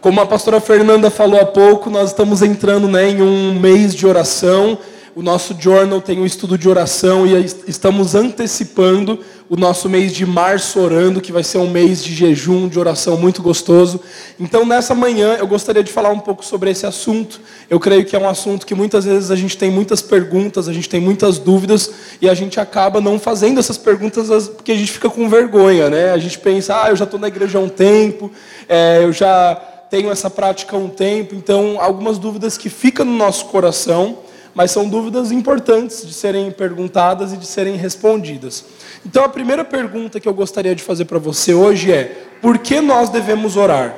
Como a pastora Fernanda falou há pouco, nós estamos entrando né, em um mês de oração. O nosso journal tem um estudo de oração e estamos antecipando o nosso mês de março orando, que vai ser um mês de jejum, de oração muito gostoso. Então, nessa manhã, eu gostaria de falar um pouco sobre esse assunto. Eu creio que é um assunto que muitas vezes a gente tem muitas perguntas, a gente tem muitas dúvidas e a gente acaba não fazendo essas perguntas porque a gente fica com vergonha, né? A gente pensa, ah, eu já estou na igreja há um tempo, é, eu já tenho essa prática há um tempo. Então, algumas dúvidas que ficam no nosso coração mas são dúvidas importantes de serem perguntadas e de serem respondidas. Então, a primeira pergunta que eu gostaria de fazer para você hoje é: por que nós devemos orar?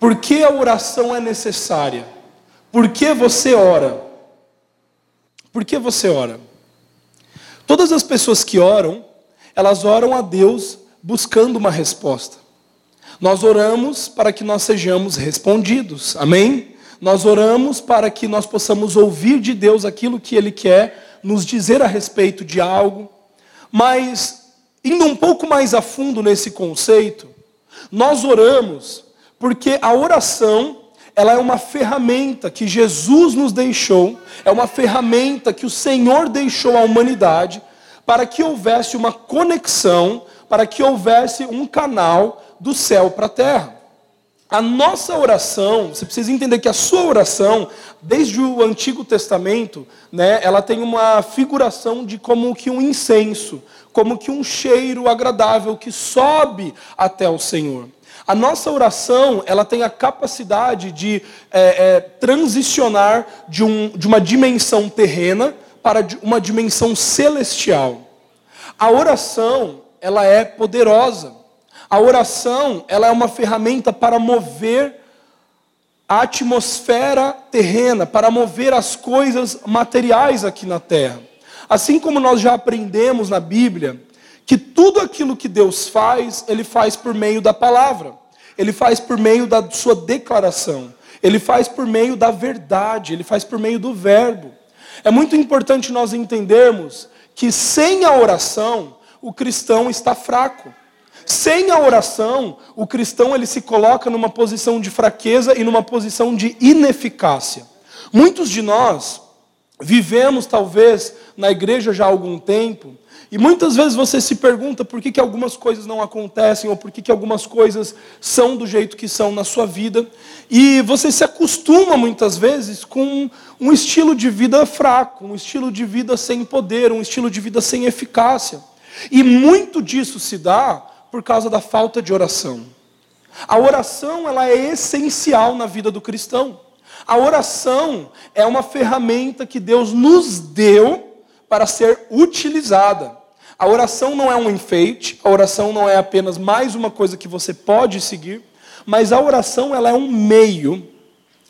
Por que a oração é necessária? Por que você ora? Por que você ora? Todas as pessoas que oram, elas oram a Deus buscando uma resposta. Nós oramos para que nós sejamos respondidos. Amém? Nós oramos para que nós possamos ouvir de Deus aquilo que Ele quer nos dizer a respeito de algo, mas, indo um pouco mais a fundo nesse conceito, nós oramos porque a oração ela é uma ferramenta que Jesus nos deixou, é uma ferramenta que o Senhor deixou à humanidade para que houvesse uma conexão, para que houvesse um canal do céu para a terra. A nossa oração, você precisa entender que a sua oração, desde o Antigo Testamento, né, ela tem uma figuração de como que um incenso, como que um cheiro agradável que sobe até o Senhor. A nossa oração, ela tem a capacidade de é, é, transicionar de, um, de uma dimensão terrena para uma dimensão celestial. A oração, ela é poderosa. A oração, ela é uma ferramenta para mover a atmosfera terrena, para mover as coisas materiais aqui na terra. Assim como nós já aprendemos na Bíblia, que tudo aquilo que Deus faz, Ele faz por meio da palavra, Ele faz por meio da sua declaração, Ele faz por meio da verdade, Ele faz por meio do verbo. É muito importante nós entendermos que sem a oração, o cristão está fraco. Sem a oração, o cristão ele se coloca numa posição de fraqueza e numa posição de ineficácia. Muitos de nós vivemos talvez na igreja já há algum tempo, e muitas vezes você se pergunta por que, que algumas coisas não acontecem, ou por que, que algumas coisas são do jeito que são na sua vida, e você se acostuma muitas vezes com um estilo de vida fraco, um estilo de vida sem poder, um estilo de vida sem eficácia. E muito disso se dá por causa da falta de oração. A oração ela é essencial na vida do cristão. A oração é uma ferramenta que Deus nos deu para ser utilizada. A oração não é um enfeite, a oração não é apenas mais uma coisa que você pode seguir, mas a oração ela é um meio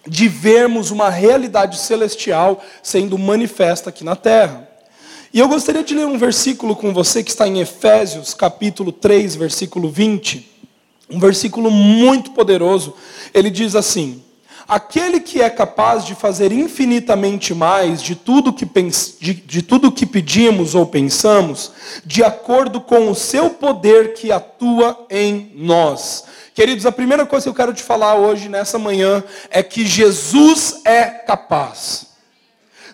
de vermos uma realidade celestial sendo manifesta aqui na terra. E eu gostaria de ler um versículo com você que está em Efésios, capítulo 3, versículo 20. Um versículo muito poderoso. Ele diz assim: Aquele que é capaz de fazer infinitamente mais de tudo que, de, de tudo que pedimos ou pensamos, de acordo com o seu poder que atua em nós. Queridos, a primeira coisa que eu quero te falar hoje, nessa manhã, é que Jesus é capaz.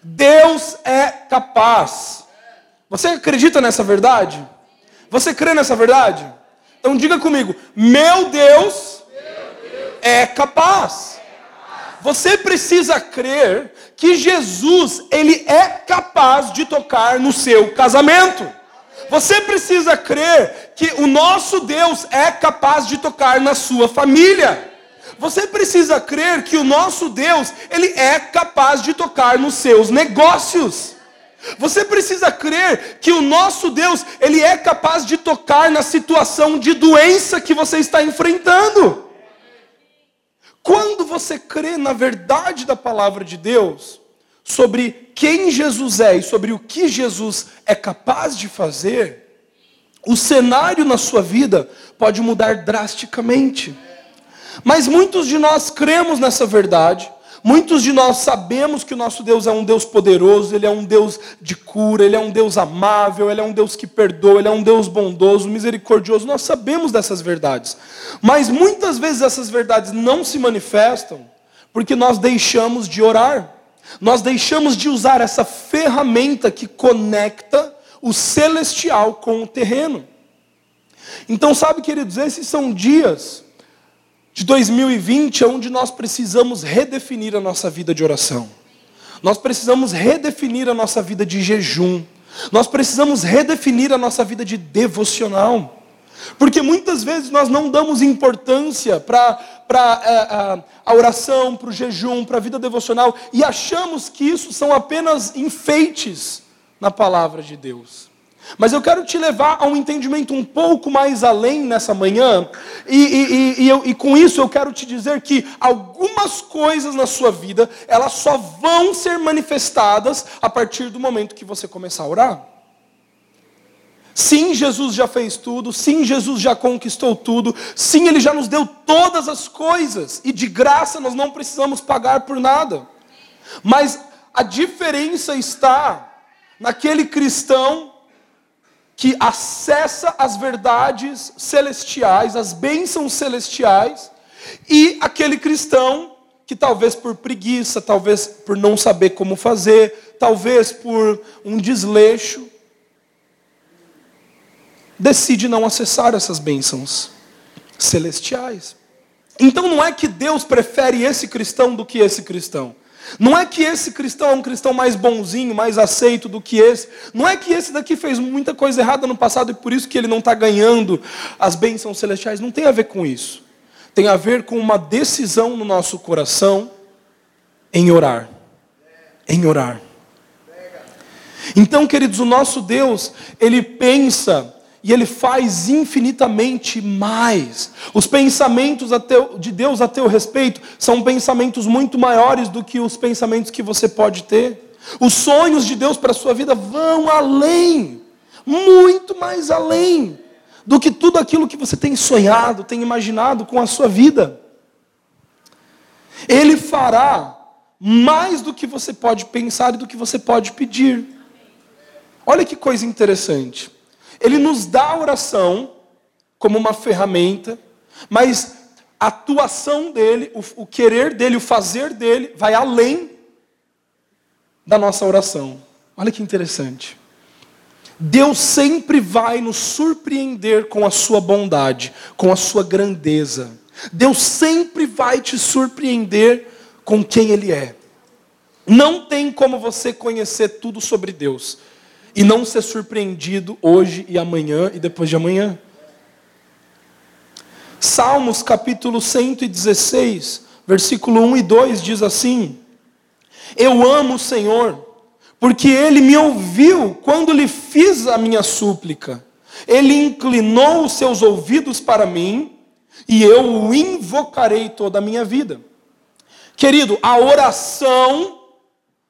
Deus é capaz. Você acredita nessa verdade? Você crê nessa verdade? Então diga comigo: meu Deus é capaz. Você precisa crer que Jesus, ele é capaz de tocar no seu casamento. Você precisa crer que o nosso Deus é capaz de tocar na sua família. Você precisa crer que o nosso Deus, ele é capaz de tocar nos seus negócios. Você precisa crer que o nosso Deus, ele é capaz de tocar na situação de doença que você está enfrentando. Quando você crê na verdade da palavra de Deus, sobre quem Jesus é e sobre o que Jesus é capaz de fazer, o cenário na sua vida pode mudar drasticamente. Mas muitos de nós cremos nessa verdade, Muitos de nós sabemos que o nosso Deus é um Deus poderoso, Ele é um Deus de cura, Ele é um Deus amável, Ele é um Deus que perdoa, Ele é um Deus bondoso, misericordioso. Nós sabemos dessas verdades. Mas muitas vezes essas verdades não se manifestam porque nós deixamos de orar. Nós deixamos de usar essa ferramenta que conecta o celestial com o terreno. Então, sabe, queridos, esses são dias de 2020 onde nós precisamos redefinir a nossa vida de oração. Nós precisamos redefinir a nossa vida de jejum. Nós precisamos redefinir a nossa vida de devocional. Porque muitas vezes nós não damos importância para a, a, a oração, para o jejum, para a vida devocional, e achamos que isso são apenas enfeites na palavra de Deus. Mas eu quero te levar a um entendimento um pouco mais além nessa manhã, e, e, e, eu, e, com isso eu quero te dizer que algumas coisas na sua vida, elas só vão ser manifestadas a partir do momento que você começar a orar. Sim, Jesus já fez tudo, sim, Jesus já conquistou tudo, sim, Ele já nos deu todas as coisas, e de graça nós não precisamos pagar por nada. Mas a diferença está naquele cristão que acessa as verdades celestiais, as bênçãos celestiais, e aquele cristão que talvez por preguiça, talvez por não saber como fazer, talvez por um desleixo, decide não acessar essas bênçãos celestiais. Então não é que Deus prefere esse cristão do que esse cristão. Não é que esse cristão é um cristão mais bonzinho, mais aceito do que esse. Não é que esse daqui fez muita coisa errada no passado e por isso que ele não está ganhando as bênçãos celestiais. Não tem a ver com isso. Tem a ver com uma decisão no nosso coração em orar. Em orar. Então, queridos, o nosso Deus, ele pensa e ele faz infinitamente mais. Os pensamentos de Deus a teu respeito são pensamentos muito maiores do que os pensamentos que você pode ter. Os sonhos de Deus para a sua vida vão além, muito mais além do que tudo aquilo que você tem sonhado, tem imaginado com a sua vida. Ele fará mais do que você pode pensar e do que você pode pedir. Olha que coisa interessante. Ele nos dá a oração como uma ferramenta, mas a atuação dele, o, o querer dele, o fazer dele, vai além da nossa oração. Olha que interessante. Deus sempre vai nos surpreender com a sua bondade, com a sua grandeza. Deus sempre vai te surpreender com quem Ele é. Não tem como você conhecer tudo sobre Deus e não ser surpreendido hoje e amanhã e depois de amanhã. Salmos capítulo 116, versículo 1 e 2 diz assim: Eu amo o Senhor, porque ele me ouviu quando lhe fiz a minha súplica. Ele inclinou os seus ouvidos para mim, e eu o invocarei toda a minha vida. Querido, a oração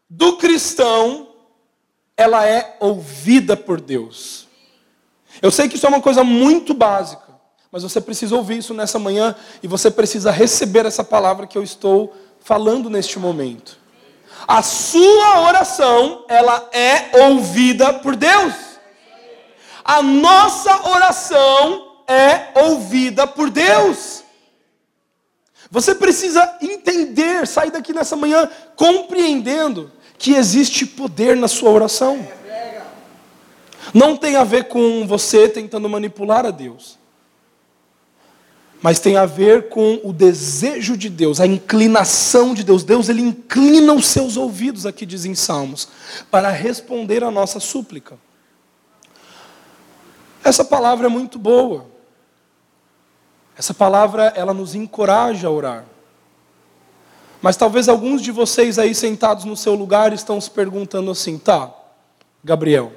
do cristão ela é ouvida por Deus. Eu sei que isso é uma coisa muito básica, mas você precisa ouvir isso nessa manhã e você precisa receber essa palavra que eu estou falando neste momento. A sua oração, ela é ouvida por Deus. A nossa oração é ouvida por Deus. Você precisa entender, sair daqui nessa manhã compreendendo que existe poder na sua oração. Não tem a ver com você tentando manipular a Deus. Mas tem a ver com o desejo de Deus, a inclinação de Deus. Deus ele inclina os seus ouvidos, aqui diz em Salmos, para responder a nossa súplica. Essa palavra é muito boa. Essa palavra ela nos encoraja a orar. Mas talvez alguns de vocês aí sentados no seu lugar estão se perguntando assim: tá, Gabriel,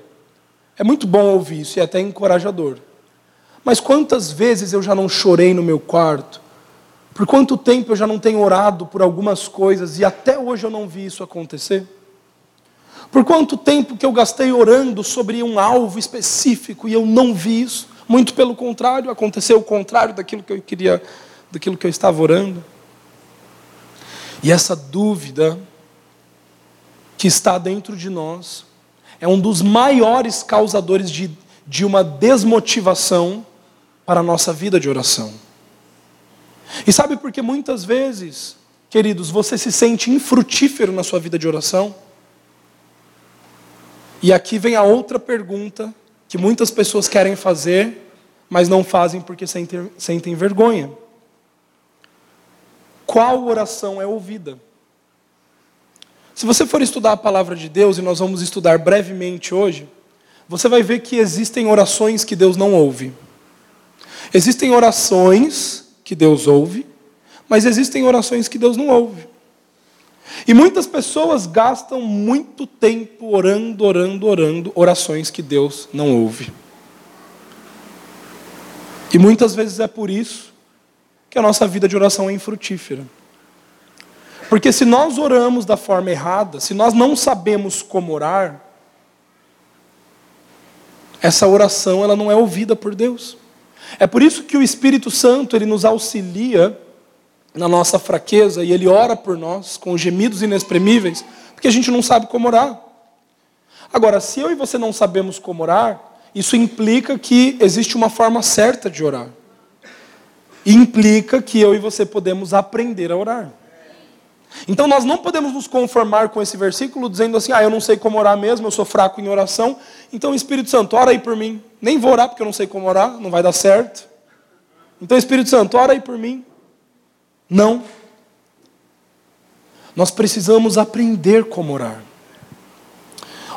é muito bom ouvir isso e é até encorajador. Mas quantas vezes eu já não chorei no meu quarto? Por quanto tempo eu já não tenho orado por algumas coisas e até hoje eu não vi isso acontecer? Por quanto tempo que eu gastei orando sobre um alvo específico e eu não vi isso? Muito pelo contrário, aconteceu o contrário daquilo que eu queria, daquilo que eu estava orando. E essa dúvida que está dentro de nós é um dos maiores causadores de, de uma desmotivação para a nossa vida de oração. E sabe por que muitas vezes, queridos, você se sente infrutífero na sua vida de oração? E aqui vem a outra pergunta que muitas pessoas querem fazer, mas não fazem porque sentem, sentem vergonha. Qual oração é ouvida? Se você for estudar a palavra de Deus, e nós vamos estudar brevemente hoje, você vai ver que existem orações que Deus não ouve. Existem orações que Deus ouve, mas existem orações que Deus não ouve. E muitas pessoas gastam muito tempo orando, orando, orando, orações que Deus não ouve. E muitas vezes é por isso que a nossa vida de oração é infrutífera. Porque se nós oramos da forma errada, se nós não sabemos como orar, essa oração ela não é ouvida por Deus. É por isso que o Espírito Santo ele nos auxilia na nossa fraqueza e ele ora por nós com gemidos inexprimíveis, porque a gente não sabe como orar. Agora, se eu e você não sabemos como orar, isso implica que existe uma forma certa de orar. Implica que eu e você podemos aprender a orar. Então nós não podemos nos conformar com esse versículo dizendo assim: "Ah, eu não sei como orar mesmo, eu sou fraco em oração". Então Espírito Santo, ora aí por mim. Nem vou orar porque eu não sei como orar, não vai dar certo. Então Espírito Santo, ora aí por mim. Não. Nós precisamos aprender como orar.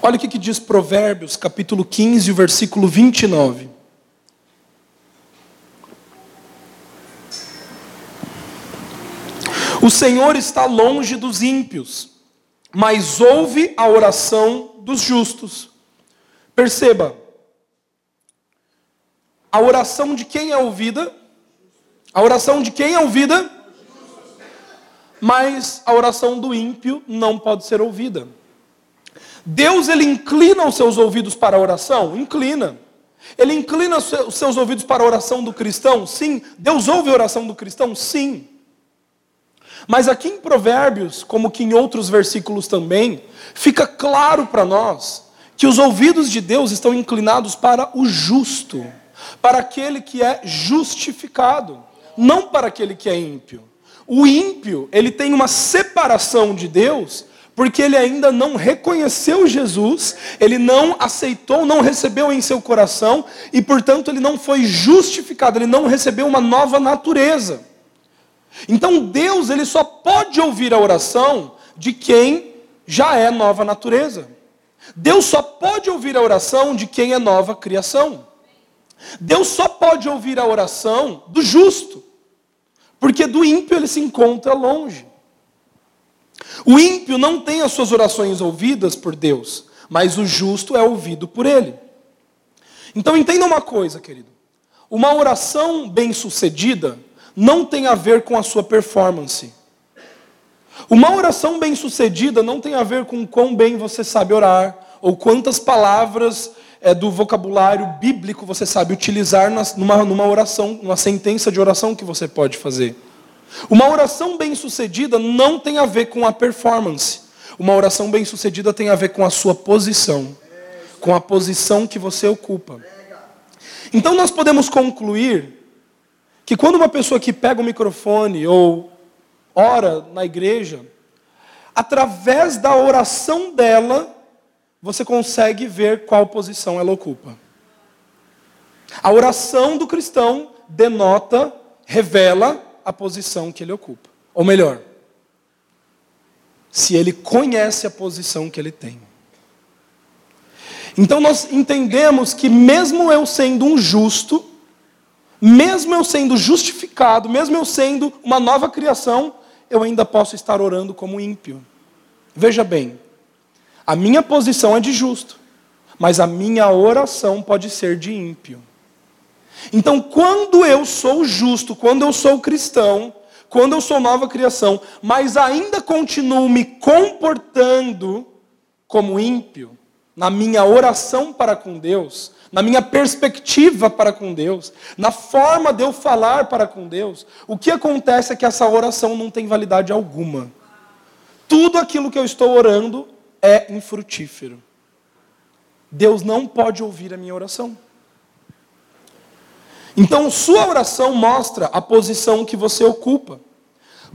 Olha o que, diz Provérbios, capítulo 15, versículo 29. O Senhor está longe dos ímpios, mas ouve a oração dos justos. Perceba, a oração de quem é ouvida? A oração de quem é ouvida? Mas a oração do ímpio não pode ser ouvida. Deus ele inclina os seus ouvidos para a oração? Inclina. Ele inclina os seus ouvidos para a oração do cristão? Sim. Deus ouve a oração do cristão? Sim. Mas aqui em Provérbios, como que em outros versículos também, fica claro para nós que os ouvidos de Deus estão inclinados para o justo, para aquele que é justificado, não para aquele que é ímpio. O ímpio, ele tem uma separação de Deus porque ele ainda não reconheceu Jesus, ele não aceitou, não recebeu em seu coração e, portanto, ele não foi justificado, ele não recebeu uma nova natureza. Então, Deus, ele só pode ouvir a oração de quem já é nova natureza. Deus só pode ouvir a oração de quem é nova criação. Deus só pode ouvir a oração do justo. Porque do ímpio ele se encontra longe. O ímpio não tem as suas orações ouvidas por Deus, mas o justo é ouvido por ele. Então entenda uma coisa, querido. Uma oração bem-sucedida não tem a ver com a sua performance. Uma oração bem-sucedida não tem a ver com quão bem você sabe orar, ou quantas palavras é, do vocabulário bíblico você sabe utilizar numa, numa oração, numa sentença de oração que você pode fazer. Uma oração bem-sucedida não tem a ver com a performance. Uma oração bem-sucedida tem a ver com a sua posição, com a posição que você ocupa. Então nós podemos concluir que quando uma pessoa que pega o microfone ou ora na igreja, através da oração dela, você consegue ver qual posição ela ocupa. A oração do cristão denota, revela a posição que ele ocupa. Ou melhor, se ele conhece a posição que ele tem. Então nós entendemos que, mesmo eu sendo um justo, mesmo eu sendo justificado, mesmo eu sendo uma nova criação, eu ainda posso estar orando como ímpio. Veja bem, a minha posição é de justo, mas a minha oração pode ser de ímpio. Então, quando eu sou justo, quando eu sou cristão, quando eu sou nova criação, mas ainda continuo me comportando como ímpio, na minha oração para com Deus, na minha perspectiva para com Deus, na forma de eu falar para com Deus, o que acontece é que essa oração não tem validade alguma. tudo aquilo que eu estou orando é infrutífero. Deus não pode ouvir a minha oração. Então, sua oração mostra a posição que você ocupa.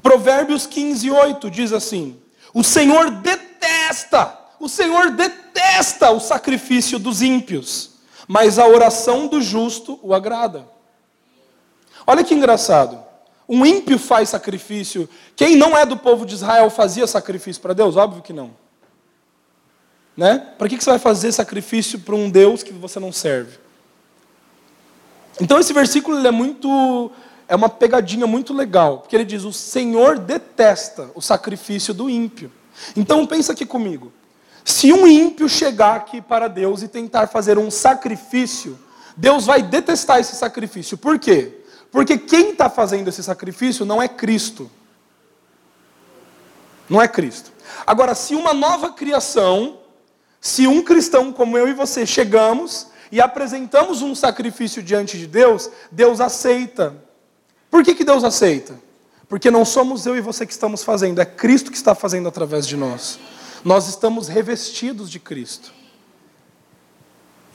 Provérbios 15, 8 diz assim: O Senhor detesta, o Senhor detesta o sacrifício dos ímpios, mas a oração do justo o agrada. Olha que engraçado. Um ímpio faz sacrifício. Quem não é do povo de Israel fazia sacrifício para Deus? Óbvio que não. Né? Para que você vai fazer sacrifício para um Deus que você não serve? Então esse versículo é muito é uma pegadinha muito legal, porque ele diz: "O Senhor detesta o sacrifício do ímpio". Então pensa aqui comigo. Se um ímpio chegar aqui para Deus e tentar fazer um sacrifício, Deus vai detestar esse sacrifício. Por quê? Porque quem está fazendo esse sacrifício não é Cristo. Não é Cristo. Agora, se uma nova criação, se um cristão como eu e você chegamos e apresentamos um sacrifício diante de Deus, Deus aceita. Por que, que Deus aceita? Porque não somos eu e você que estamos fazendo, é Cristo que está fazendo através de nós. Nós estamos revestidos de Cristo.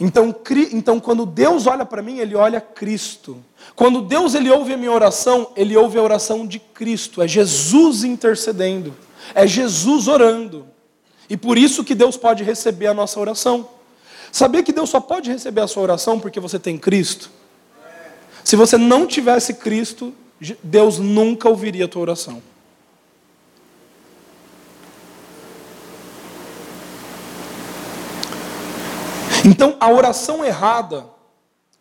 Então, então quando Deus olha para mim, Ele olha Cristo. Quando Deus ele ouve a minha oração, Ele ouve a oração de Cristo. É Jesus intercedendo. É Jesus orando. E por isso que Deus pode receber a nossa oração. Sabia que Deus só pode receber a sua oração porque você tem Cristo? Se você não tivesse Cristo, Deus nunca ouviria a tua oração. Então, a oração errada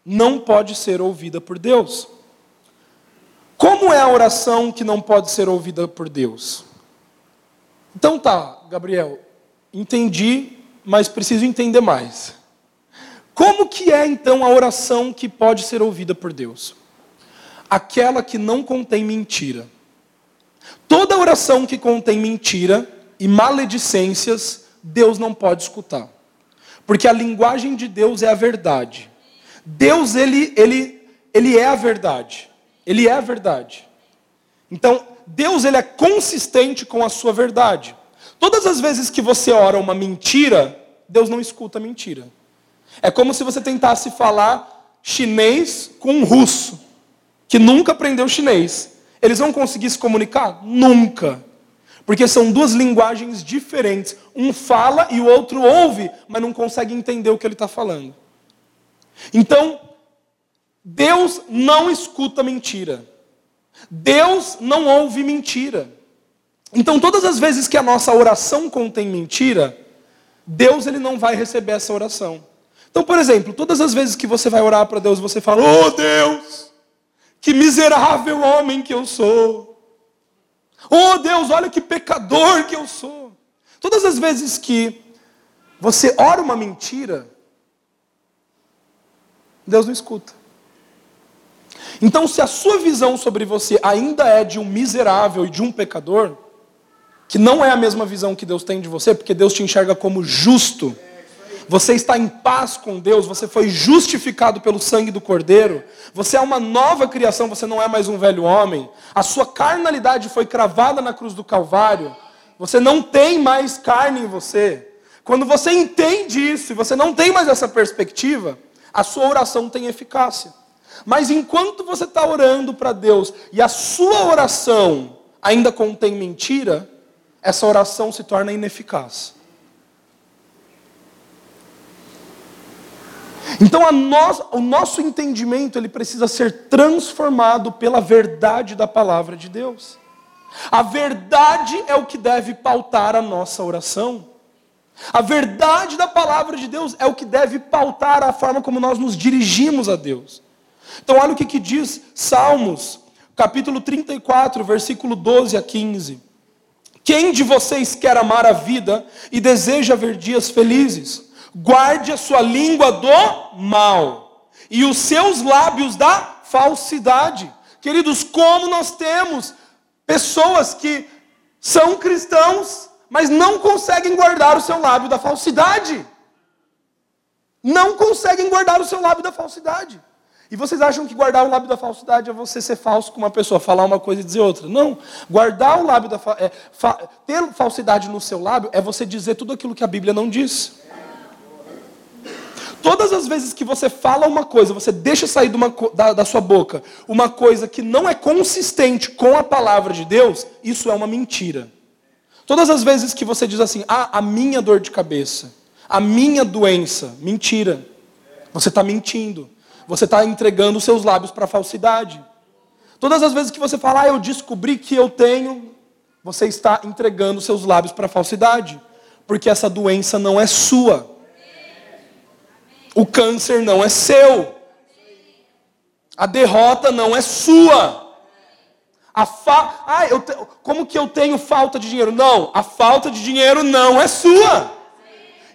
não pode ser ouvida por Deus. Como é a oração que não pode ser ouvida por Deus? Então tá, Gabriel, entendi, mas preciso entender mais. Como que é então a oração que pode ser ouvida por Deus? Aquela que não contém mentira. Toda oração que contém mentira e maledicências, Deus não pode escutar. Porque a linguagem de Deus é a verdade. Deus, ele, ele, ele é a verdade. Ele é a verdade. Então, Deus, ele é consistente com a sua verdade. Todas as vezes que você ora uma mentira, Deus não escuta a mentira. É como se você tentasse falar chinês com um russo, que nunca aprendeu chinês. Eles vão conseguir se comunicar? Nunca. Porque são duas linguagens diferentes. Um fala e o outro ouve, mas não consegue entender o que ele está falando. Então, Deus não escuta mentira. Deus não ouve mentira. Então, todas as vezes que a nossa oração contém mentira, Deus ele não vai receber essa oração. Então, por exemplo, todas as vezes que você vai orar para Deus, você fala: "Oh Deus, que miserável homem que eu sou. Oh Deus, olha que pecador que eu sou. Todas as vezes que você ora uma mentira, Deus não escuta. Então, se a sua visão sobre você ainda é de um miserável e de um pecador, que não é a mesma visão que Deus tem de você, porque Deus te enxerga como justo, você está em paz com Deus, você foi justificado pelo sangue do Cordeiro, você é uma nova criação, você não é mais um velho homem, a sua carnalidade foi cravada na cruz do Calvário, você não tem mais carne em você. Quando você entende isso e você não tem mais essa perspectiva, a sua oração tem eficácia. Mas enquanto você está orando para Deus e a sua oração ainda contém mentira, essa oração se torna ineficaz. Então o nosso entendimento ele precisa ser transformado pela verdade da palavra de Deus. A verdade é o que deve pautar a nossa oração. A verdade da palavra de Deus é o que deve pautar a forma como nós nos dirigimos a Deus. Então olha o que, que diz Salmos, capítulo 34, versículo 12 a 15. Quem de vocês quer amar a vida e deseja ver dias felizes? Guarde a sua língua do mal e os seus lábios da falsidade. Queridos, como nós temos pessoas que são cristãos, mas não conseguem guardar o seu lábio da falsidade. Não conseguem guardar o seu lábio da falsidade. E vocês acham que guardar o lábio da falsidade é você ser falso com uma pessoa, falar uma coisa e dizer outra? Não. Guardar o lábio da é, fa, ter falsidade no seu lábio é você dizer tudo aquilo que a Bíblia não diz. Todas as vezes que você fala uma coisa, você deixa sair uma, da, da sua boca uma coisa que não é consistente com a palavra de Deus, isso é uma mentira. Todas as vezes que você diz assim, ah, a minha dor de cabeça, a minha doença, mentira. Você está mentindo você está entregando os seus lábios para a falsidade. Todas as vezes que você fala, ah, eu descobri que eu tenho, você está entregando os seus lábios para a falsidade. Porque essa doença não é sua. O câncer não é seu. A derrota não é sua. A fa... ah, eu te... Como que eu tenho falta de dinheiro? Não, a falta de dinheiro não é sua.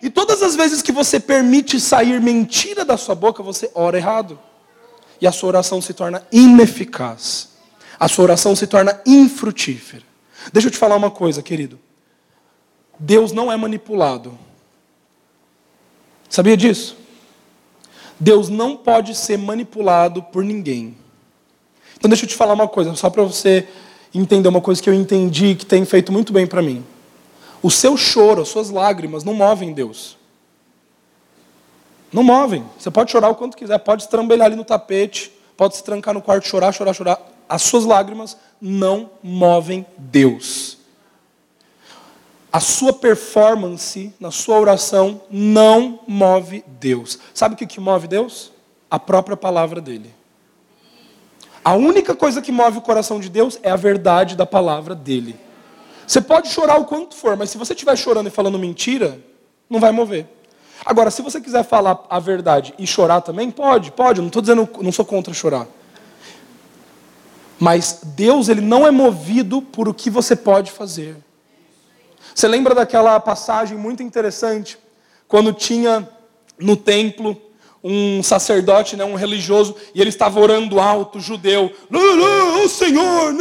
E todas as vezes que você permite sair mentira da sua boca, você ora errado. E a sua oração se torna ineficaz. A sua oração se torna infrutífera. Deixa eu te falar uma coisa, querido. Deus não é manipulado. Sabia disso? Deus não pode ser manipulado por ninguém. Então deixa eu te falar uma coisa, só para você entender uma coisa que eu entendi que tem feito muito bem para mim. O seu choro, as suas lágrimas não movem Deus. Não movem. Você pode chorar o quanto quiser, pode estrambelhar ali no tapete, pode se trancar no quarto, chorar, chorar, chorar. As suas lágrimas não movem Deus. A sua performance na sua oração não move Deus. Sabe o que move Deus? A própria palavra dele. A única coisa que move o coração de Deus é a verdade da palavra dele. Você pode chorar o quanto for, mas se você estiver chorando e falando mentira, não vai mover. Agora, se você quiser falar a verdade e chorar também, pode, pode. Não estou dizendo, não sou contra chorar. Mas Deus, ele não é movido por o que você pode fazer. Você lembra daquela passagem muito interessante quando tinha no templo um sacerdote, né, um religioso, e ele estava orando alto, judeu, o Senhor,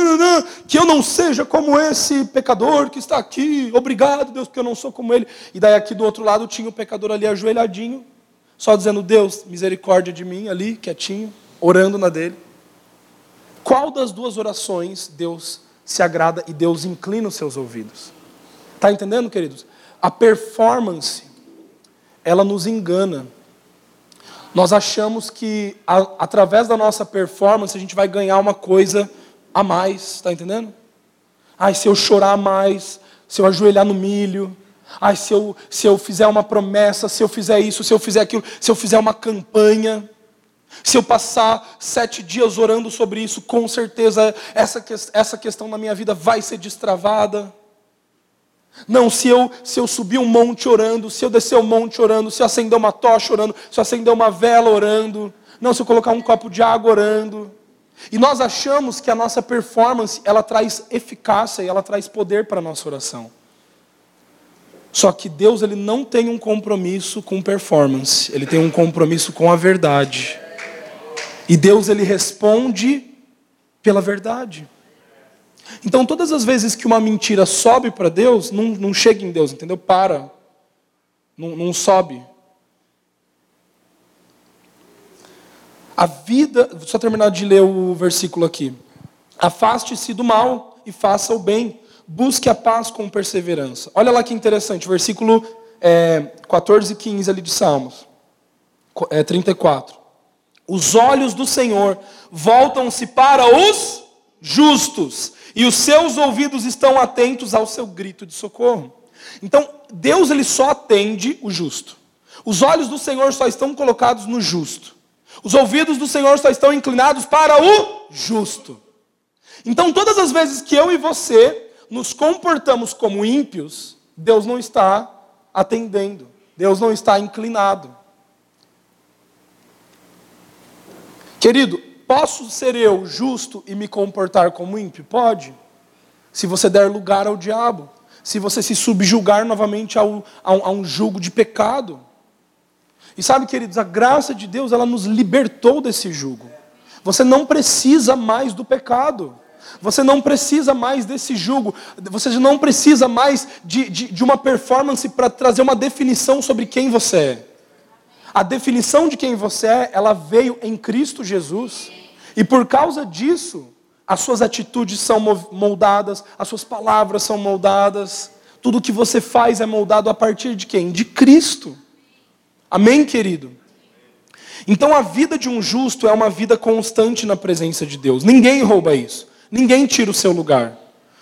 que eu não seja como esse pecador que está aqui, obrigado Deus, porque eu não sou como ele. E daí aqui do outro lado tinha o pecador ali ajoelhadinho, só dizendo, Deus, misericórdia de mim, ali, quietinho, orando na dele. Qual das duas orações Deus se agrada e Deus inclina os seus ouvidos? Está entendendo, queridos? A performance, ela nos engana. Nós achamos que a, através da nossa performance a gente vai ganhar uma coisa a mais, está entendendo? Ai, se eu chorar mais, se eu ajoelhar no milho, ai, se eu, se eu fizer uma promessa, se eu fizer isso, se eu fizer aquilo, se eu fizer uma campanha, se eu passar sete dias orando sobre isso, com certeza essa, essa questão na minha vida vai ser destravada. Não, se eu, se eu subir um monte orando, se eu descer um monte orando, se eu acender uma tocha orando, se eu acender uma vela orando, não, se eu colocar um copo de água orando. E nós achamos que a nossa performance, ela traz eficácia e ela traz poder para a nossa oração. Só que Deus ele não tem um compromisso com performance, ele tem um compromisso com a verdade. E Deus ele responde pela verdade. Então, todas as vezes que uma mentira sobe para Deus, não, não chega em Deus, entendeu? Para. Não, não sobe. A vida, só terminar de ler o versículo aqui. Afaste-se do mal e faça o bem. Busque a paz com perseverança. Olha lá que interessante, versículo é, 14 e 15 ali de Salmos. É, 34. Os olhos do Senhor voltam-se para os justos e os seus ouvidos estão atentos ao seu grito de socorro. Então, Deus ele só atende o justo. Os olhos do Senhor só estão colocados no justo. Os ouvidos do Senhor só estão inclinados para o justo. Então, todas as vezes que eu e você nos comportamos como ímpios, Deus não está atendendo. Deus não está inclinado. Querido, Posso ser eu justo e me comportar como ímpio? Pode. Se você der lugar ao diabo. Se você se subjugar novamente ao, a, um jugo de pecado. E sabe, queridos, a graça de Deus, ela nos libertou desse jugo. Você não precisa mais do pecado. Você não precisa mais desse jugo. Você não precisa mais de, de, de uma performance para trazer uma definição sobre quem você é. A definição de quem você é, ela veio em Cristo Jesus. E por causa disso, as suas atitudes são moldadas, as suas palavras são moldadas, tudo que você faz é moldado a partir de quem? De Cristo. Amém, querido? Então a vida de um justo é uma vida constante na presença de Deus. Ninguém rouba isso. Ninguém tira o seu lugar.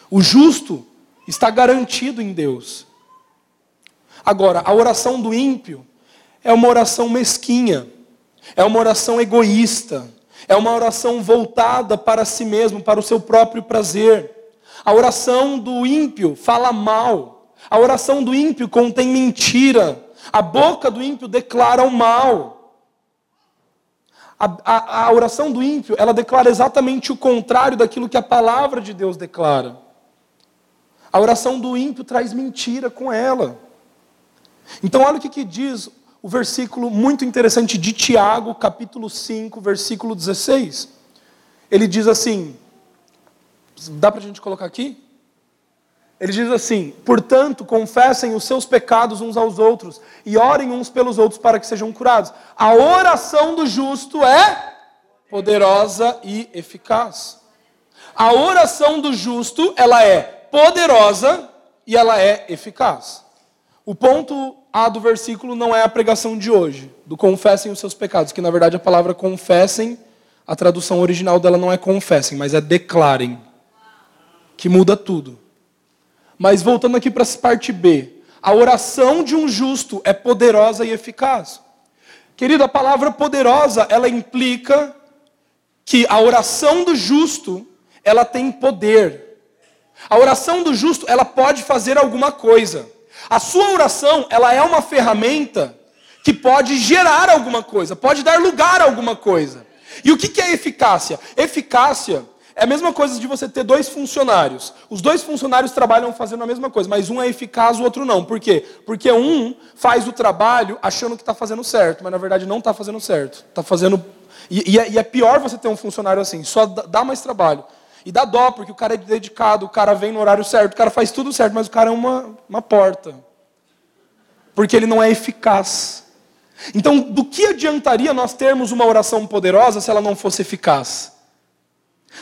O justo está garantido em Deus. Agora, a oração do ímpio é uma oração mesquinha, é uma oração egoísta, é uma oração voltada para si mesmo, para o seu próprio prazer. A oração do ímpio fala mal. A oração do ímpio contém mentira. A boca do ímpio declara o mal. A, a, a, oração do ímpio, ela declara exatamente o contrário daquilo que a palavra de Deus declara. A oração do ímpio traz mentira com ela. Então, olha o que, que diz o versículo muito interessante de Tiago, capítulo 5, versículo 16. Ele diz assim: dá para a gente colocar aqui? Ele diz assim: portanto, confessem os seus pecados uns aos outros e orem uns pelos outros para que sejam curados. A oração do justo é poderosa e eficaz. A oração do justo, ela é poderosa e ela é eficaz. O ponto A do versículo não é a pregação de hoje, do confessem os seus pecados, que na verdade a palavra confessem, a tradução original dela não é confessem, mas é declarem, que muda tudo. Mas voltando aqui para a parte B, a oração de um justo é poderosa e eficaz. Querido, a palavra poderosa, ela implica que a oração do justo, ela tem poder. A oração do justo, ela pode fazer alguma coisa. A sua oração, ela é uma ferramenta que pode gerar alguma coisa, pode dar lugar a alguma coisa. E o que é eficácia? Eficácia é a mesma coisa de você ter dois funcionários. Os dois funcionários trabalham fazendo a mesma coisa, mas um é eficaz, o outro não. Por quê? Porque um faz o trabalho achando que está fazendo certo, mas na verdade não está fazendo certo. Está fazendo. E, e, é, e, é, pior você ter um funcionário assim, só dá mais trabalho. E dá dó, porque o cara é dedicado, o cara vem no horário certo, o cara faz tudo certo, mas o cara é uma, uma porta. Porque ele não é eficaz. Então, do que adiantaria nós termos uma oração poderosa se ela não fosse eficaz?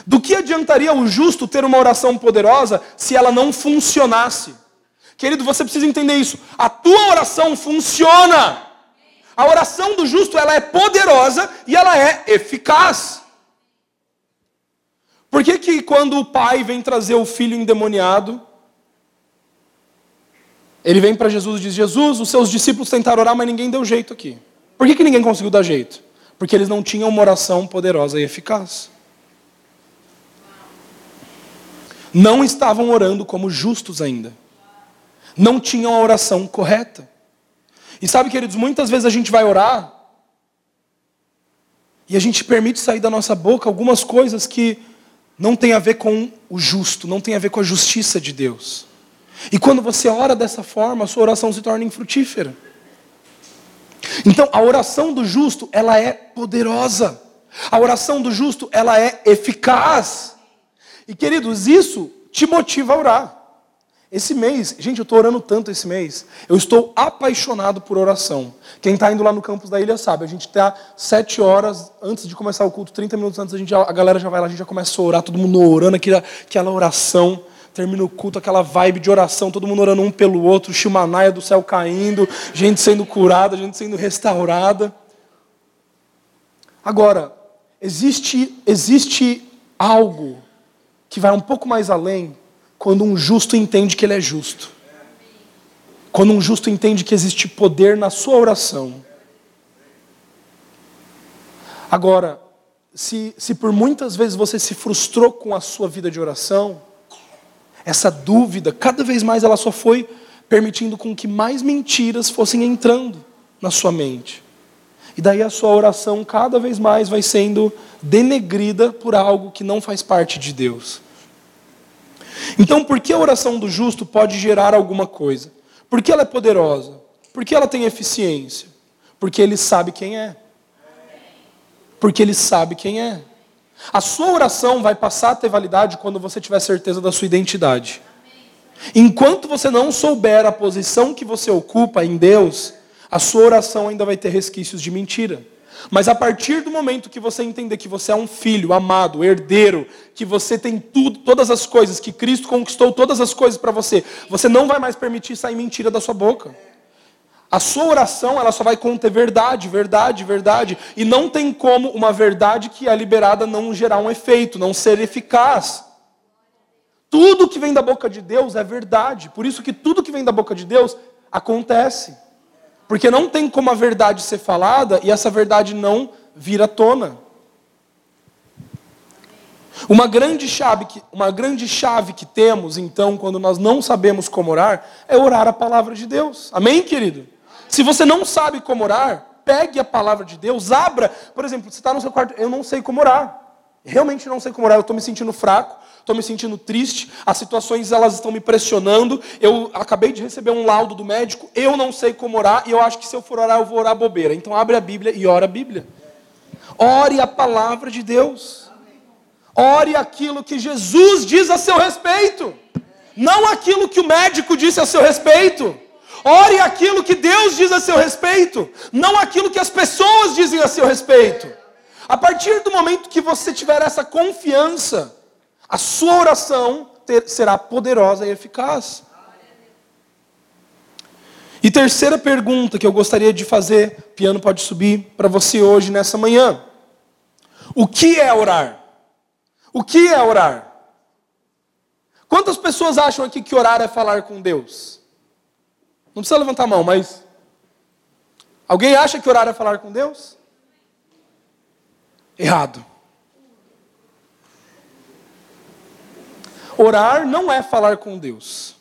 Do que adiantaria o justo ter uma oração poderosa se ela não funcionasse? Querido, você precisa entender isso. A tua oração funciona. A oração do justo, ela é poderosa e ela é eficaz. Por que, que quando o pai vem trazer o filho endemoniado, ele vem para Jesus e diz: Jesus, os seus discípulos tentaram orar, mas ninguém deu jeito aqui. Por que, que ninguém conseguiu dar jeito? Porque eles não tinham uma oração poderosa e eficaz. Não estavam orando como justos ainda. Não tinham a oração correta. E sabe, queridos, muitas vezes a gente vai orar e a gente permite sair da nossa boca algumas coisas que não tem a ver com o justo, não tem a ver com a justiça de Deus. E quando você ora dessa forma, a sua oração se torna infrutífera. Então, a oração do justo, ela é poderosa. A oração do justo, ela é eficaz. E queridos, isso te motiva a orar. Esse mês, gente, eu estou orando tanto esse mês. Eu estou apaixonado por oração. Quem está indo lá no campus da ilha sabe. A gente está sete horas antes de começar o culto, 30 minutos antes, a, gente, a galera já vai lá, a gente já começa a orar, todo mundo orando, aquela, aquela oração. Termina o culto, aquela vibe de oração, todo mundo orando um pelo outro, chimanaia do céu caindo, gente sendo curada, gente sendo restaurada. Agora, existe, existe algo que vai um pouco mais além quando um justo entende que ele é justo. Quando um justo entende que existe poder na sua oração. Agora, se, se por muitas vezes você se frustrou com a sua vida de oração, essa dúvida, cada vez mais ela só foi permitindo com que mais mentiras fossem entrando na sua mente. E daí a sua oração cada vez mais vai sendo denegrida por algo que não faz parte de Deus. Então, por que a oração do justo pode gerar alguma coisa? Porque ela é poderosa? Porque ela tem eficiência? Porque ele sabe quem é. Porque ele sabe quem é. A sua oração vai passar a ter validade quando você tiver certeza da sua identidade. Enquanto você não souber a posição que você ocupa em Deus, a sua oração ainda vai ter resquícios de mentira. Mas a partir do momento que você entender que você é um filho amado, herdeiro, que você tem tudo, todas as coisas, que Cristo conquistou todas as coisas para você, você não vai mais permitir sair mentira da sua boca. A sua oração, ela só vai conter verdade, verdade, verdade. E não tem como uma verdade que é liberada não gerar um efeito, não ser eficaz. Tudo que vem da boca de Deus é verdade. Por isso que tudo que vem da boca de Deus acontece. Porque não tem como a verdade ser falada e essa verdade não vir à tona. Uma grande chave que, uma grande chave que temos, então, quando nós não sabemos como orar, é orar a palavra de Deus. Amém, querido? Se você não sabe como orar, pegue a palavra de Deus, abra. Por exemplo, você está no seu quarto, eu não sei como orar. Realmente não sei como orar, eu estou me sentindo fraco, estou me sentindo triste, as situações elas estão me pressionando. Eu acabei de receber um laudo do médico, eu não sei como orar e eu acho que se eu for orar eu vou orar bobeira. Então abre a Bíblia e ora a Bíblia. Ore a palavra de Deus. Ore aquilo que Jesus diz a seu respeito, não aquilo que o médico disse a seu respeito. Ore aquilo que Deus diz a seu respeito, não aquilo que as pessoas dizem a seu respeito. A partir do momento que você tiver essa confiança, a sua oração ter, será poderosa e eficaz. E terceira pergunta que eu gostaria de fazer, o piano pode subir para você hoje nessa manhã. O que é orar? O que é orar? Quantas pessoas acham aqui que orar é falar com Deus? Não precisa levantar a mão, mas. Alguém acha que orar é falar com Deus? Errado. Orar não é falar com Deus.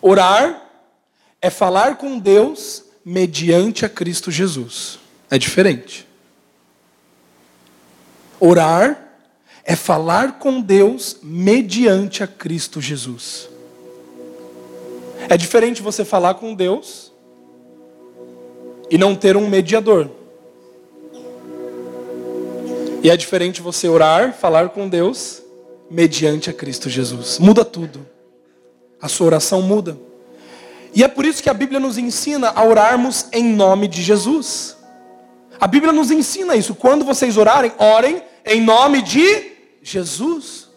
Orar é falar com Deus mediante a Cristo Jesus. É diferente. Orar é falar com Deus mediante a Cristo Jesus. É diferente você falar com Deus e não ter um mediador. E é diferente você orar, falar com Deus mediante a Cristo Jesus. Muda tudo. A sua oração muda. E é por isso que a Bíblia nos ensina a orarmos em nome de Jesus. A Bíblia nos ensina isso. Quando vocês orarem, orem em nome de Jesus.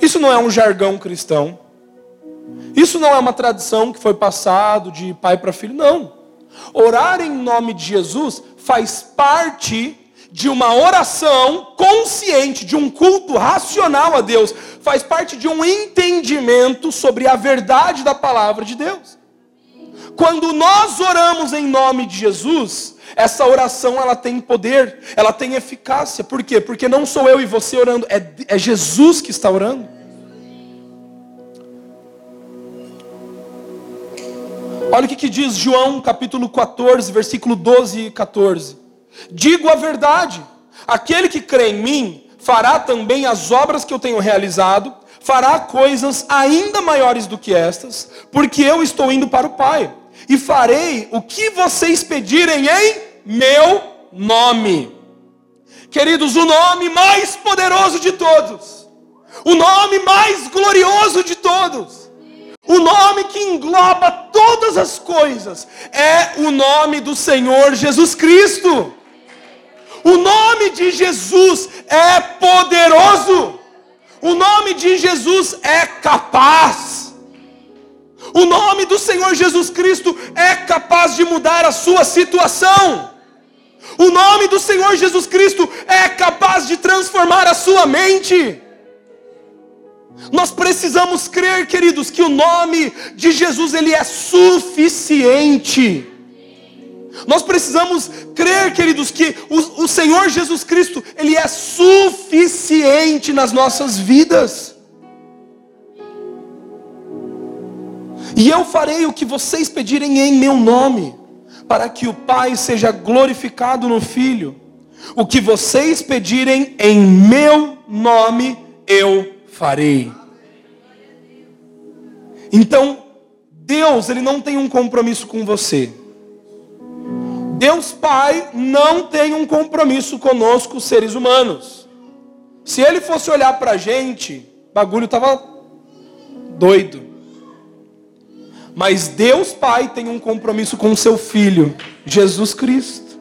Isso não é um jargão cristão. Isso não é uma tradição que foi passado de pai para filho, não. Orar em nome de Jesus faz parte de uma oração consciente, de um culto racional a Deus, faz parte de um entendimento sobre a verdade da palavra de Deus. Quando nós oramos em nome de Jesus, essa oração ela tem poder, ela tem eficácia. Por quê? Porque não sou eu e você orando, é, é Jesus que está orando. Olha o que, que diz João capítulo 14, versículo 12 e 14. Digo a verdade: aquele que crê em mim fará também as obras que eu tenho realizado, fará coisas ainda maiores do que estas, porque eu estou indo para o Pai, e farei o que vocês pedirem em meu nome. Queridos, o nome mais poderoso de todos, o nome mais glorioso de todos, o nome que engloba todas as coisas é o nome do Senhor Jesus Cristo. O nome de Jesus é poderoso. O nome de Jesus é capaz. O nome do Senhor Jesus Cristo é capaz de mudar a sua situação. O nome do Senhor Jesus Cristo é capaz de transformar a sua mente. Nós precisamos crer, queridos, que o nome de Jesus ele é suficiente. Nós precisamos crer, queridos, que o, o Senhor Jesus Cristo ele é suficiente nas nossas vidas. E eu farei o que vocês pedirem em meu nome, para que o Pai seja glorificado no Filho. O que vocês pedirem em meu nome, eu farei. Então, Deus, ele não tem um compromisso com você. Deus Pai não tem um compromisso conosco, seres humanos. Se ele fosse olhar para a gente, bagulho estava doido. Mas Deus Pai tem um compromisso com seu Filho, Jesus Cristo.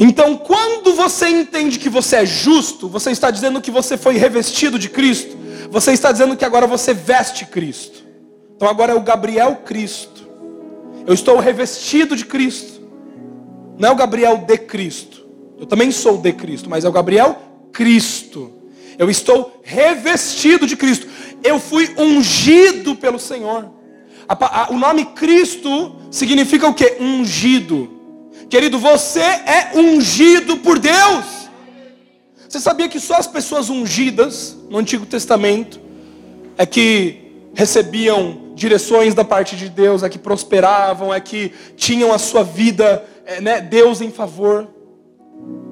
Então, quando você entende que você é justo, você está dizendo que você foi revestido de Cristo, você está dizendo que agora você veste Cristo. Então, agora é o Gabriel Cristo. Eu estou revestido de Cristo. Não é o Gabriel de Cristo. Eu também sou de Cristo, mas é o Gabriel Cristo. Eu estou revestido de Cristo. Eu fui ungido pelo Senhor. o nome Cristo significa o que? Ungido. Querido, você é ungido por Deus. Você sabia que só as pessoas ungidas no Antigo Testamento é que recebiam direções da parte de Deus, é que prosperavam, é que tinham a sua vida, é, né, Deus em favor.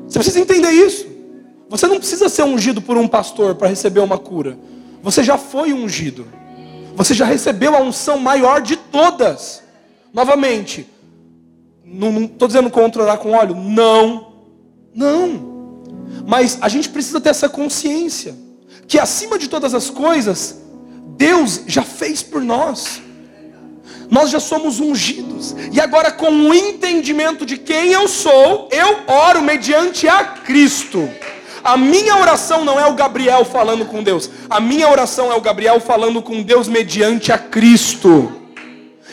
Você precisa entender isso. Você não precisa ser ungido por um pastor para receber uma cura. Você já foi ungido. Você já recebeu a unção maior de todas. Novamente, não estou dizendo controlar com óleo. Não. Não. Mas a gente precisa ter essa consciência. Que acima de todas as coisas, Deus já fez por nós. Nós já somos ungidos. E agora, com o entendimento de quem eu sou, eu oro mediante a Cristo. A minha oração não é o Gabriel falando com Deus. A minha oração é o Gabriel falando com Deus mediante a Cristo.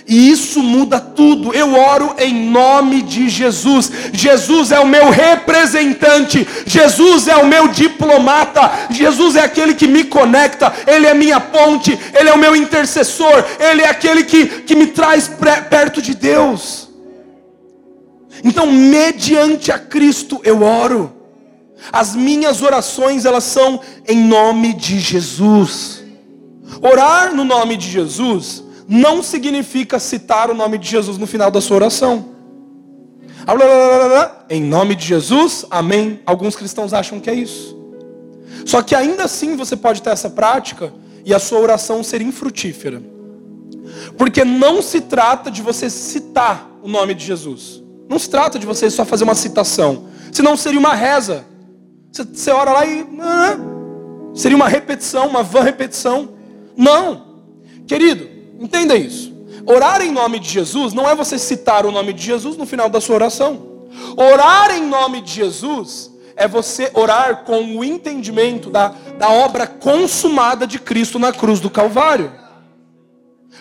E isso muda tudo. Eu oro em nome de Jesus. Jesus é o meu representante. Jesus é o meu diplomata. Jesus é aquele que me conecta. Ele é minha ponte. Ele é o meu intercessor. Ele é aquele que, que me traz perto de Deus. Então, mediante a Cristo, eu oro. As minhas orações, elas são em nome de Jesus. Orar no nome de Jesus não significa citar o nome de Jesus no final da sua oração. Em nome de Jesus, amém. Alguns cristãos acham que é isso. Só que ainda assim você pode ter essa prática e a sua oração ser infrutífera. Porque não se trata de você citar o nome de Jesus. Não se trata de você só fazer uma citação. Senão seria uma reza. Você, ora lá e. Ah, seria uma repetição, uma vã repetição. Não. Querido, entenda isso. Orar em nome de Jesus não é você citar o nome de Jesus no final da sua oração. Orar em nome de Jesus é você orar com o entendimento da, da obra consumada de Cristo na cruz do Calvário.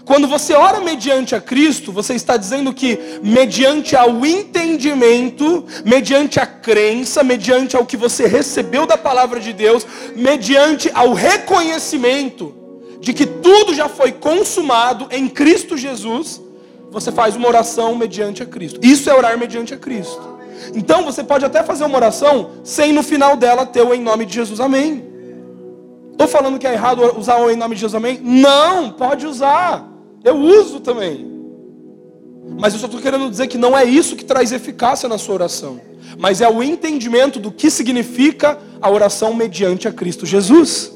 Quando você ora mediante a Cristo, você está dizendo que, mediante ao entendimento, mediante a crença, mediante ao que você recebeu da palavra de Deus, mediante ao reconhecimento de que tudo já foi consumado em Cristo Jesus, você faz uma oração mediante a Cristo. Isso é orar mediante a Cristo. Então você pode até fazer uma oração sem no final dela ter o em nome de Jesus, amém. Estou falando que é errado usar o em nome de Jesus, amém? Não, pode usar. Eu uso também. Mas eu só estou querendo dizer que não é isso que traz eficácia na sua oração. Mas é o entendimento do que significa a oração mediante a Cristo Jesus.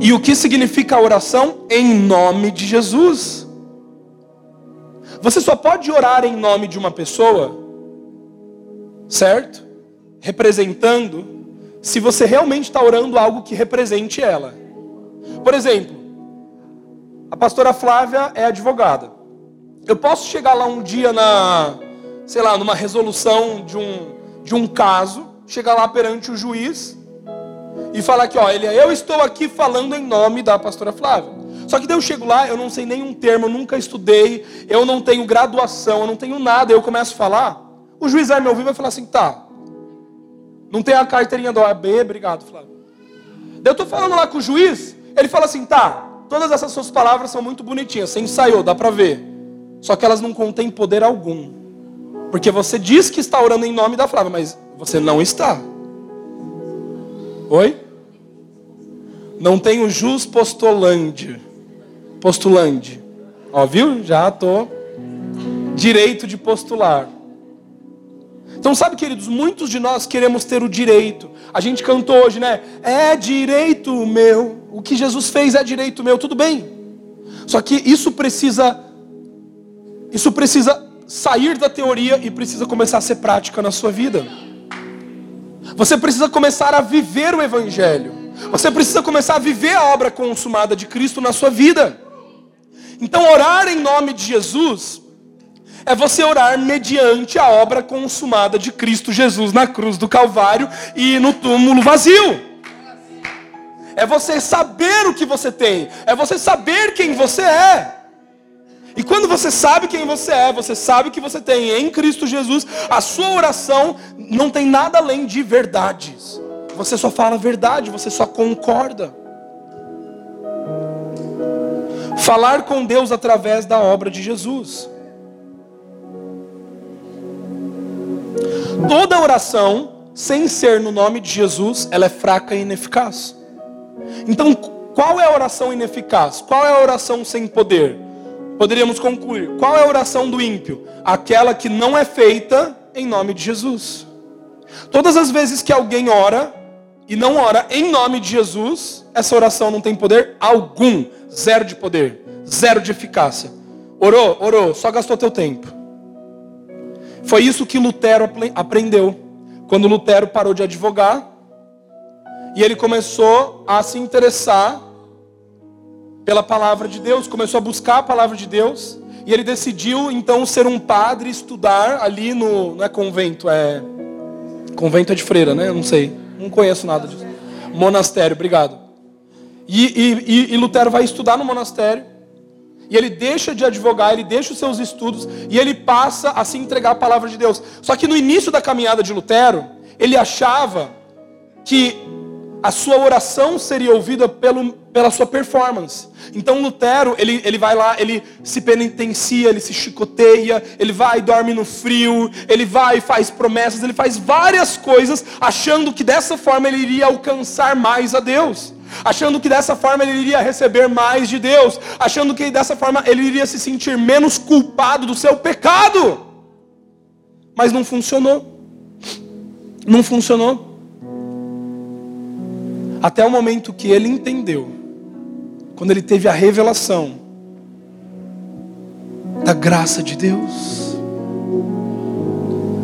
E o que significa a oração em nome de Jesus. Você só pode orar em nome de uma pessoa, certo? Representando, se você realmente está orando algo que represente ela. Por exemplo, a pastora Flávia é advogada. Eu posso chegar lá um dia na, sei lá, numa resolução de um, de um caso, chegar lá perante o juiz e falar que, ó, ele, eu estou aqui falando em nome da pastora Flávia. Só que daí eu chego lá, eu não sei nenhum termo, eu nunca estudei, eu não tenho graduação, eu não tenho nada, eu começo a falar, o juiz vai me ouvir e vai falar assim, tá, não tem a carteirinha da OAB, obrigado, Flávio. Daí eu estou falando lá com o juiz, ele fala assim, tá, Todas essas suas palavras são muito bonitinhas, você ensaiou, dá para ver. Só que elas não contêm poder algum. Porque você diz que está orando em nome da Flávia, mas você não está. Oi? Não tem o jus postulante. Postulante. Ó, viu? Já tô direito de postular. Então, sabe, queridos, muitos de nós queremos ter o direito. A gente cantou hoje, né? É direito meu. O que Jesus fez é direito meu, tudo bem. Só que isso precisa isso precisa sair da teoria e precisa começar a ser prática na sua vida. Você precisa começar a viver o evangelho. Você precisa começar a viver a obra consumada de Cristo na sua vida. Então, orar em nome de Jesus é você orar mediante a obra consumada de Cristo Jesus na cruz do Calvário e no túmulo vazio. É você saber o que você tem, é você saber quem você é. E quando você sabe quem você é, você sabe que você tem em Cristo Jesus, a sua oração não tem nada além de verdades. Você só fala a verdade, você só concorda. Falar com Deus através da obra de Jesus. Toda oração, sem ser no nome de Jesus, ela é fraca e ineficaz. Então, qual é a oração ineficaz? Qual é a oração sem poder? Poderíamos concluir. Qual é a oração do ímpio? Aquela que não é feita em nome de Jesus. Todas as vezes que alguém ora e não ora em nome de Jesus, essa oração não tem poder algum, zero de poder, zero de eficácia. Orou, orou, só gastou teu tempo. Foi isso que Lutero aprendeu. Quando Lutero parou de advogar e ele começou a se interessar pela palavra de Deus, começou a buscar a palavra de Deus, e ele decidiu então ser um padre, estudar ali no. Não é convento, é. Convento é de freira, né? Eu não sei. Não conheço nada disso. Monastério, obrigado. E, e, e Lutero vai estudar no monastério. E ele deixa de advogar, ele deixa os seus estudos e ele passa a se entregar à palavra de Deus. Só que no início da caminhada de Lutero, ele achava que a sua oração seria ouvida pelo, pela sua performance. Então Lutero, ele, ele vai lá, ele se penitencia, ele se chicoteia, ele vai e dorme no frio, ele vai e faz promessas, ele faz várias coisas, achando que dessa forma ele iria alcançar mais a Deus. Achando que dessa forma ele iria receber mais de Deus, achando que dessa forma ele iria se sentir menos culpado do seu pecado. Mas não funcionou. Não funcionou. Até o momento que ele entendeu, quando ele teve a revelação da graça de Deus,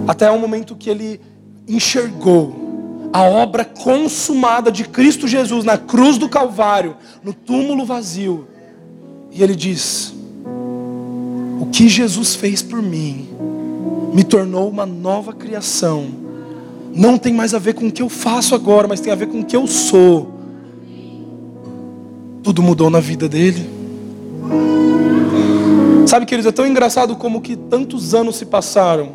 até o momento que ele enxergou a obra consumada de Cristo Jesus na cruz do Calvário, no túmulo vazio, e ele diz: O que Jesus fez por mim me tornou uma nova criação não tem mais a ver com o que eu faço agora, mas tem a ver com o que eu sou. Tudo mudou na vida dele. Sabe, queridos, é tão engraçado como que tantos anos se passaram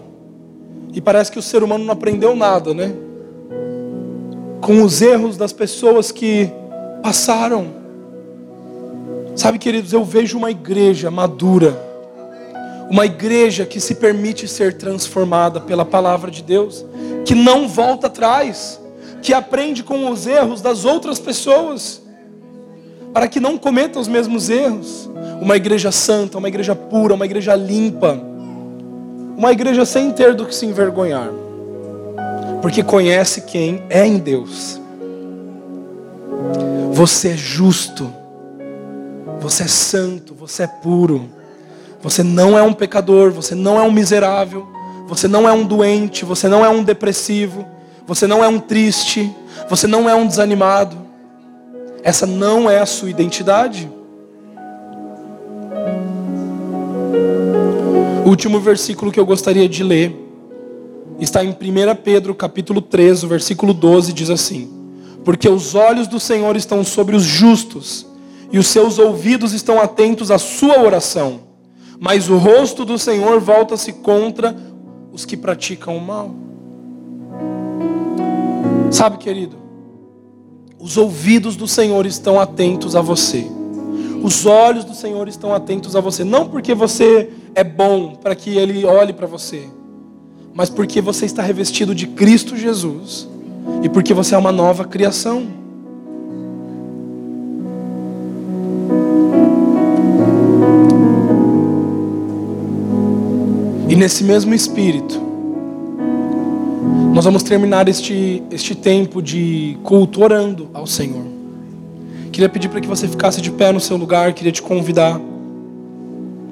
e parece que o ser humano não aprendeu nada, né? Com os erros das pessoas que passaram. Sabe, queridos, eu vejo uma igreja madura uma igreja que se permite ser transformada pela palavra de Deus, que não volta atrás, que aprende com os erros das outras pessoas, para que não cometa os mesmos erros. Uma igreja santa, uma igreja pura, uma igreja limpa, uma igreja sem ter do que se envergonhar, porque conhece quem é em Deus. Você é justo, você é santo, você é puro. Você não é um pecador, você não é um miserável, você não é um doente, você não é um depressivo, você não é um triste, você não é um desanimado. Essa não é a sua identidade. O último versículo que eu gostaria de ler está em 1 Pedro, capítulo 3, o versículo 12 diz assim: Porque os olhos do Senhor estão sobre os justos, e os seus ouvidos estão atentos à sua oração mas o rosto do Senhor volta-se contra os que praticam o mal. Sabe, querido, os ouvidos do Senhor estão atentos a você. Os olhos do Senhor estão atentos a você, não porque você é bom para que ele olhe para você, mas porque você está revestido de Cristo Jesus e porque você é uma nova criação. E nesse mesmo espírito, nós vamos terminar este, este tempo de culto orando ao Senhor. Queria pedir para que você ficasse de pé no seu lugar, queria te convidar